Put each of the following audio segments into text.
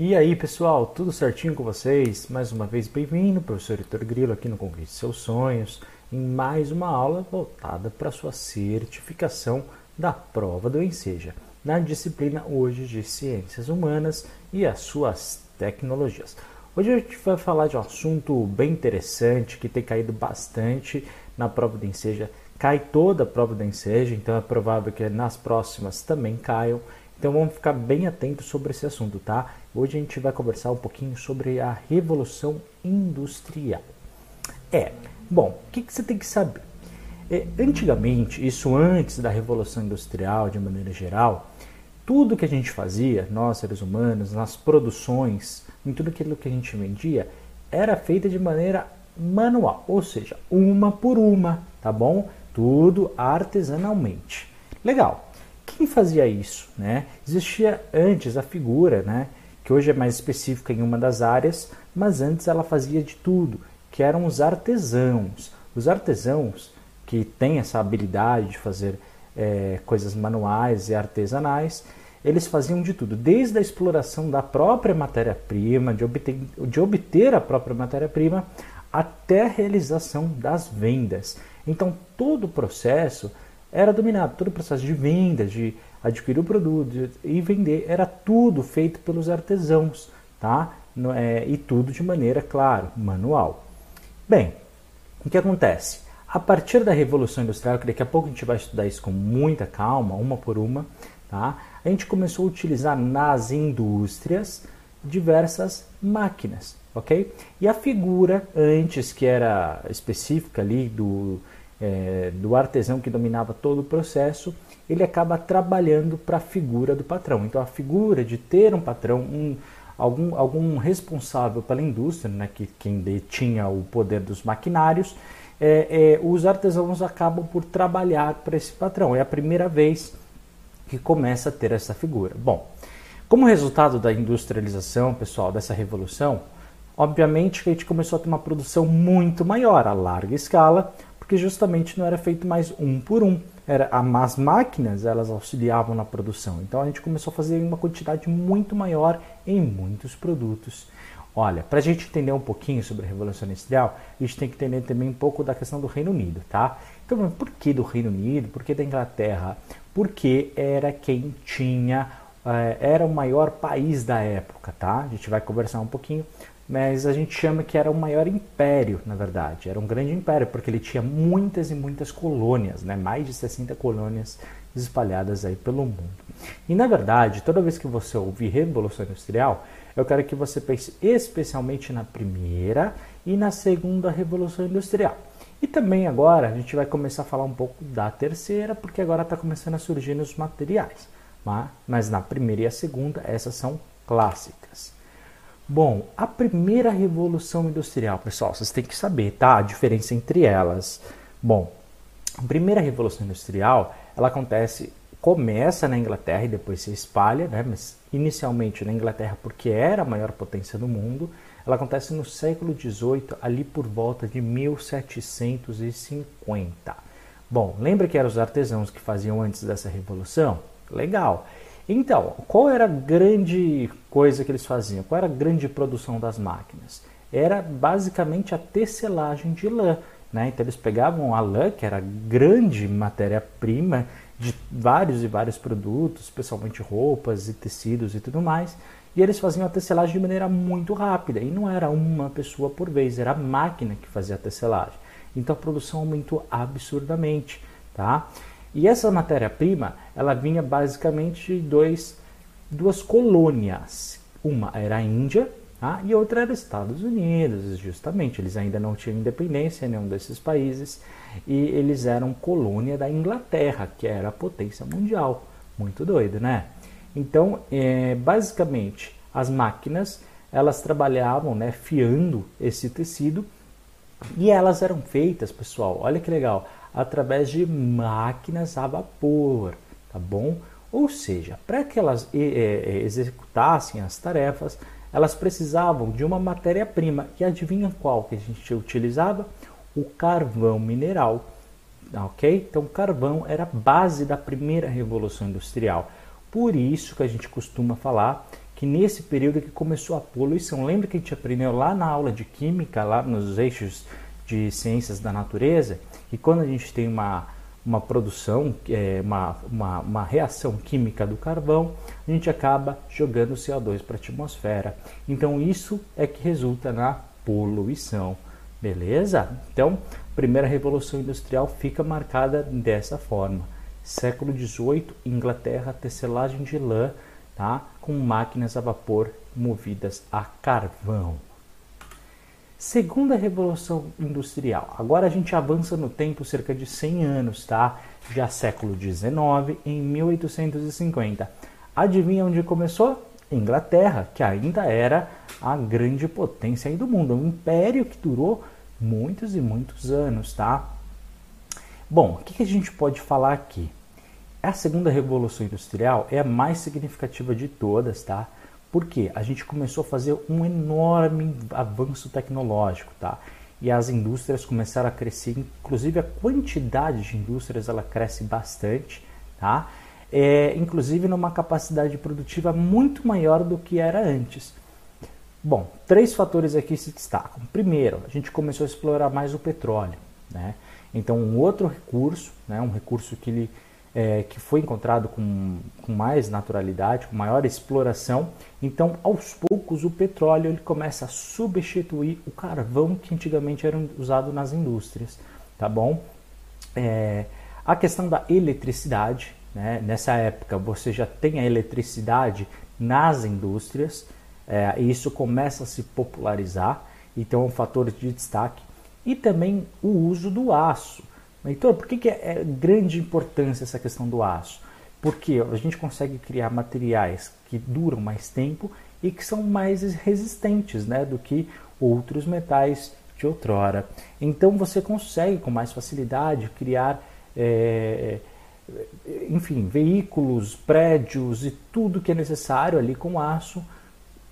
E aí pessoal, tudo certinho com vocês? Mais uma vez bem-vindo, professor Heitor Grilo aqui no Conquiste Seus Sonhos, em mais uma aula voltada para sua certificação da prova do Enseja, na disciplina hoje de Ciências Humanas e as suas tecnologias. Hoje a gente vai falar de um assunto bem interessante que tem caído bastante na prova do Enseja. Cai toda a prova do Enseja, então é provável que nas próximas também caiam. Então vamos ficar bem atentos sobre esse assunto, tá? Hoje a gente vai conversar um pouquinho sobre a Revolução Industrial. É, bom, o que, que você tem que saber? É, antigamente, isso antes da Revolução Industrial de maneira geral, tudo que a gente fazia, nós seres humanos, nas produções, em tudo aquilo que a gente vendia, era feita de maneira manual, ou seja, uma por uma, tá bom? Tudo artesanalmente. Legal. Quem fazia isso? Né? Existia antes a figura, né? que hoje é mais específica em uma das áreas, mas antes ela fazia de tudo, que eram os artesãos. Os artesãos que têm essa habilidade de fazer é, coisas manuais e artesanais, eles faziam de tudo, desde a exploração da própria matéria-prima, de obter, de obter a própria matéria-prima, até a realização das vendas. Então, todo o processo era dominado. Todo o processo de venda, de adquirir o produto e vender, era tudo feito pelos artesãos, tá? É, e tudo de maneira, claro, manual. Bem, o que acontece? A partir da Revolução Industrial, que daqui a pouco a gente vai estudar isso com muita calma, uma por uma, tá? a gente começou a utilizar nas indústrias diversas máquinas, ok? E a figura antes que era específica ali do é, do artesão que dominava todo o processo, ele acaba trabalhando para a figura do patrão. Então, a figura de ter um patrão, um, algum, algum responsável pela indústria, né, que quem detinha o poder dos maquinários, é, é, os artesãos acabam por trabalhar para esse patrão. É a primeira vez que começa a ter essa figura. Bom, como resultado da industrialização, pessoal, dessa revolução, obviamente que a gente começou a ter uma produção muito maior, a larga escala, porque justamente não era feito mais um por um. Era, as máquinas elas auxiliavam na produção. Então a gente começou a fazer uma quantidade muito maior em muitos produtos. Olha, para a gente entender um pouquinho sobre a Revolução Industrial, a gente tem que entender também um pouco da questão do Reino Unido, tá? Então, por que do Reino Unido? Por que da Inglaterra? Porque era quem tinha, eh, era o maior país da época, tá? A gente vai conversar um pouquinho mas a gente chama que era o maior império, na verdade. Era um grande império, porque ele tinha muitas e muitas colônias, né? mais de 60 colônias espalhadas aí pelo mundo. E na verdade, toda vez que você ouvir Revolução Industrial, eu quero que você pense especialmente na primeira e na segunda Revolução Industrial. E também agora a gente vai começar a falar um pouco da terceira, porque agora está começando a surgir nos materiais. Tá? Mas na primeira e a segunda, essas são clássicas. Bom, a primeira revolução industrial, pessoal, vocês têm que saber, tá? A diferença entre elas. Bom, a primeira revolução industrial, ela acontece, começa na Inglaterra e depois se espalha, né? Mas inicialmente na Inglaterra porque era a maior potência do mundo. Ela acontece no século XVIII, ali por volta de 1750. Bom, lembra que eram os artesãos que faziam antes dessa revolução? Legal. Então, qual era a grande coisa que eles faziam? Qual era a grande produção das máquinas? Era basicamente a tecelagem de lã. Né? Então, eles pegavam a lã, que era a grande matéria-prima de vários e vários produtos, especialmente roupas e tecidos e tudo mais, e eles faziam a tecelagem de maneira muito rápida. E não era uma pessoa por vez, era a máquina que fazia a tecelagem. Então, a produção aumentou absurdamente. Tá? E essa matéria-prima, ela vinha basicamente de dois, duas colônias. Uma era a Índia tá? e outra era Estados Unidos, justamente. Eles ainda não tinham independência em nenhum desses países e eles eram colônia da Inglaterra, que era a potência mundial. Muito doido, né? Então, é, basicamente, as máquinas elas trabalhavam, né, fiando esse tecido e elas eram feitas, pessoal. Olha que legal através de máquinas a vapor, tá bom? Ou seja, para que elas é, executassem as tarefas, elas precisavam de uma matéria-prima. E adivinha qual que a gente utilizava? O carvão mineral. Ok? Então, o carvão era a base da primeira revolução industrial. Por isso que a gente costuma falar que nesse período que começou a poluição. Lembra que a gente aprendeu lá na aula de química, lá nos eixos de ciências da natureza, que quando a gente tem uma, uma produção, é, uma, uma, uma reação química do carvão, a gente acaba jogando CO2 para a atmosfera. Então isso é que resulta na poluição. Beleza? Então, a primeira revolução industrial fica marcada dessa forma. Século XVIII, Inglaterra, tecelagem de lã, tá? com máquinas a vapor movidas a carvão. Segunda revolução industrial. Agora a gente avança no tempo cerca de 100 anos, tá? Já século XIX, em 1850. Adivinha onde começou? Inglaterra, que ainda era a grande potência do mundo, um império que durou muitos e muitos anos, tá? Bom, o que, que a gente pode falar aqui? A segunda revolução industrial é a mais significativa de todas, tá? Porque a gente começou a fazer um enorme avanço tecnológico, tá? E as indústrias começaram a crescer, inclusive a quantidade de indústrias ela cresce bastante, tá? É, inclusive numa capacidade produtiva muito maior do que era antes. Bom, três fatores aqui se destacam. Primeiro, a gente começou a explorar mais o petróleo, né? Então, um outro recurso, né, um recurso que ele é, que foi encontrado com, com mais naturalidade, com maior exploração. Então, aos poucos, o petróleo ele começa a substituir o carvão que antigamente era usado nas indústrias, tá bom? É, a questão da eletricidade, né? nessa época você já tem a eletricidade nas indústrias, é, e isso começa a se popularizar, então é um fator de destaque. E também o uso do aço. Heitor, por que, que é, é grande importância essa questão do aço? Porque a gente consegue criar materiais que duram mais tempo e que são mais resistentes né, do que outros metais de outrora. Então você consegue com mais facilidade criar, é, enfim, veículos, prédios e tudo que é necessário ali com aço,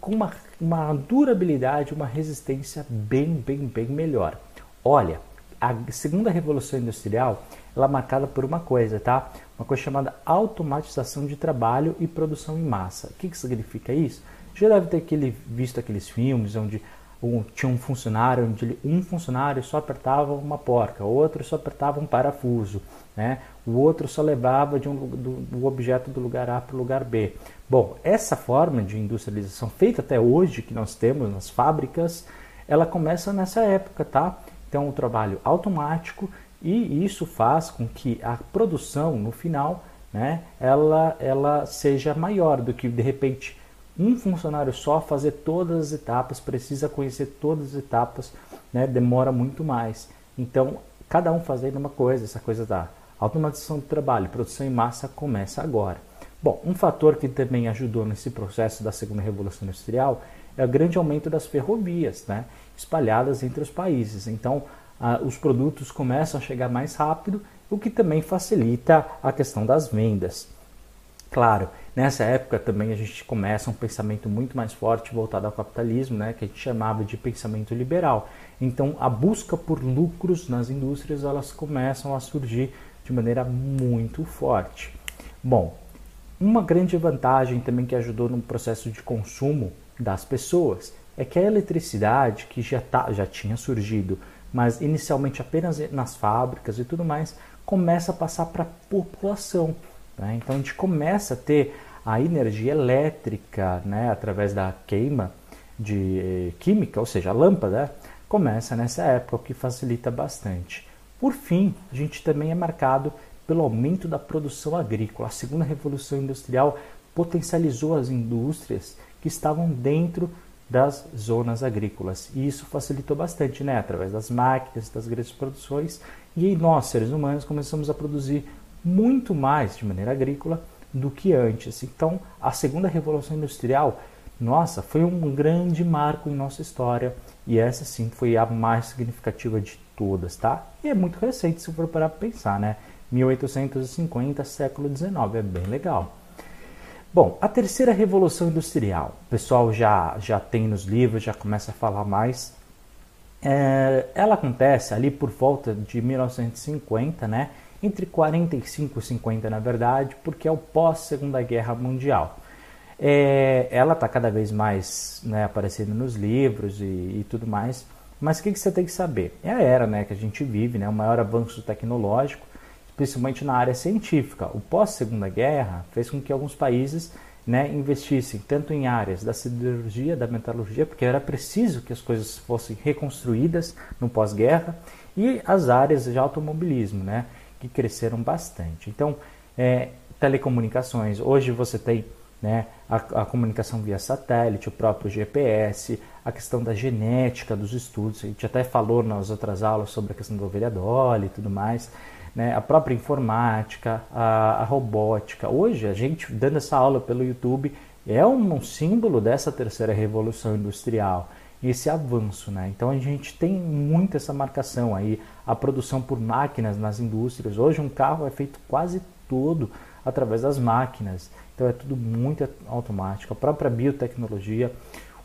com uma, uma durabilidade, uma resistência bem, bem, bem melhor. Olha, a segunda revolução industrial ela é marcada por uma coisa, tá? Uma coisa chamada automatização de trabalho e produção em massa. O que, que significa isso? Já deve ter aquele, visto aqueles filmes onde um, tinha um funcionário, onde um funcionário só apertava uma porca, outro só apertava um parafuso, né? o outro só levava de um, do, do objeto do lugar A para o lugar B. Bom, essa forma de industrialização feita até hoje, que nós temos nas fábricas, ela começa nessa época, tá? Então, um trabalho automático e isso faz com que a produção no final, né, ela, ela seja maior do que de repente um funcionário só fazer todas as etapas, precisa conhecer todas as etapas, né, demora muito mais. Então, cada um fazendo uma coisa, essa coisa da automatização do trabalho, produção em massa começa agora. Bom, um fator que também ajudou nesse processo da segunda revolução industrial é o grande aumento das ferrovias, né? espalhadas entre os países. Então, os produtos começam a chegar mais rápido, o que também facilita a questão das vendas. Claro, nessa época também a gente começa um pensamento muito mais forte voltado ao capitalismo, né, que a gente chamava de pensamento liberal. Então, a busca por lucros nas indústrias elas começam a surgir de maneira muito forte. Bom, uma grande vantagem também que ajudou no processo de consumo das pessoas é que a eletricidade, que já, tá, já tinha surgido, mas inicialmente apenas nas fábricas e tudo mais, começa a passar para a população. Né? Então a gente começa a ter a energia elétrica né, através da queima de eh, química, ou seja, a lâmpada, começa nessa época, o que facilita bastante. Por fim, a gente também é marcado pelo aumento da produção agrícola. A segunda revolução industrial potencializou as indústrias que estavam dentro das zonas agrícolas. E isso facilitou bastante, né? Através das máquinas, das grandes produções. E nós, seres humanos, começamos a produzir muito mais de maneira agrícola do que antes. Então, a segunda revolução industrial, nossa, foi um grande marco em nossa história. E essa sim foi a mais significativa de todas, tá? E é muito recente se for parar para pensar, né? 1850, século XIX, é bem legal. Bom, a terceira revolução industrial, o pessoal já, já tem nos livros, já começa a falar mais. É, ela acontece ali por volta de 1950, né? entre 45 e 50 na verdade, porque é o pós-Segunda Guerra Mundial. é, ela está cada vez mais né, aparecendo nos livros e, e tudo mais. Mas o que, que, você tem que saber? É a era né, que a gente vive, né, o maior avanço tecnológico, principalmente na área científica. O pós-segunda guerra fez com que alguns países né, investissem tanto em áreas da siderurgia, da metalurgia, porque era preciso que as coisas fossem reconstruídas no pós-guerra, e as áreas de automobilismo, né, que cresceram bastante. Então, é, telecomunicações, hoje você tem né, a, a, comunicação via satélite, o próprio GPS, a questão da genética dos estudos, a gente até falou nas outras aulas sobre a questão do ovelha Dolly e tudo mais, né, a própria informática, a, a, robótica. Hoje, a gente dando essa aula pelo YouTube é um, um símbolo dessa terceira revolução industrial, esse avanço. Né? Então, a gente tem muito essa marcação aí, a produção por máquinas nas indústrias. Hoje, um carro é feito quase todo através das máquinas. Então, é tudo muito automático. A própria biotecnologia,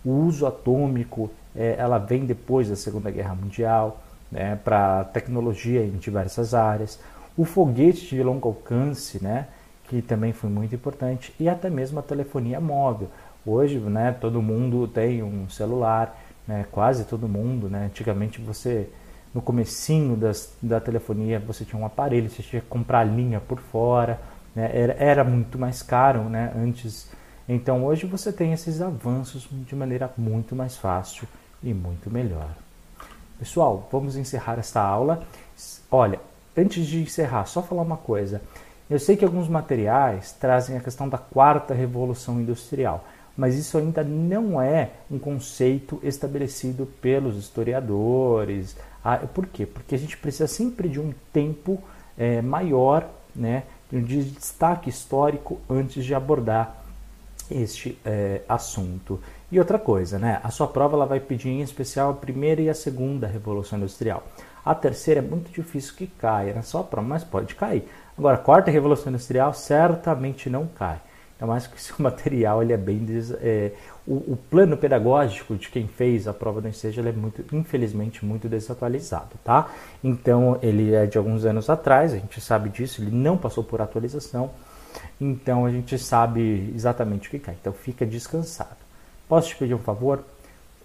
o uso atômico, é, ela vem depois da Segunda Guerra Mundial né, para tecnologia em diversas áreas, o foguete de longo alcance, né, que também foi muito importante, e até mesmo a telefonia móvel. Hoje, né, todo mundo tem um celular, né, quase todo mundo. Né, antigamente você, no comecinho das, da telefonia, você tinha um aparelho, você tinha que comprar linha por fora, né, era, era muito mais caro né, antes. Então hoje você tem esses avanços de maneira muito mais fácil e muito melhor. Pessoal, vamos encerrar esta aula. Olha, antes de encerrar, só falar uma coisa. Eu sei que alguns materiais trazem a questão da quarta revolução industrial, mas isso ainda não é um conceito estabelecido pelos historiadores. Ah, por quê? Porque a gente precisa sempre de um tempo é, maior, né, de destaque histórico antes de abordar este é, assunto. E outra coisa, né? A sua prova ela vai pedir em especial a primeira e a segunda revolução industrial. A terceira é muito difícil que caia na sua prova, mas pode cair. Agora, a quarta revolução industrial certamente não cai. Ainda mais que o seu material ele é bem des... é, o, o, plano pedagógico de quem fez a prova do ensejo é muito, infelizmente, muito desatualizado, tá? Então ele é de alguns anos atrás, a gente sabe disso, ele não passou por atualização, então a gente sabe exatamente o que cai. Então fica descansado. Posso te pedir um favor?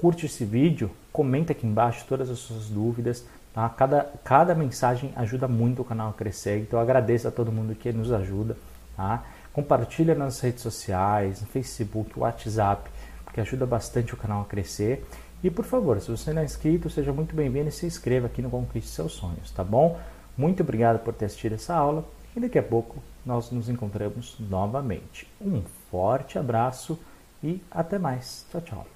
Curte esse vídeo, comenta aqui embaixo todas as suas dúvidas. Tá? Cada, cada mensagem ajuda muito o canal a crescer, então agradeço a todo mundo que nos ajuda. Tá? Compartilha nas redes sociais, no Facebook, WhatsApp, porque ajuda bastante o canal a crescer. E por favor, se você não é inscrito, seja muito bem-vindo e se inscreva aqui no Conquiste Seus Sonhos, tá bom? Muito obrigado por ter assistido essa aula e daqui a pouco nós nos encontramos novamente. Um forte abraço e até mais. Tchau, tchau.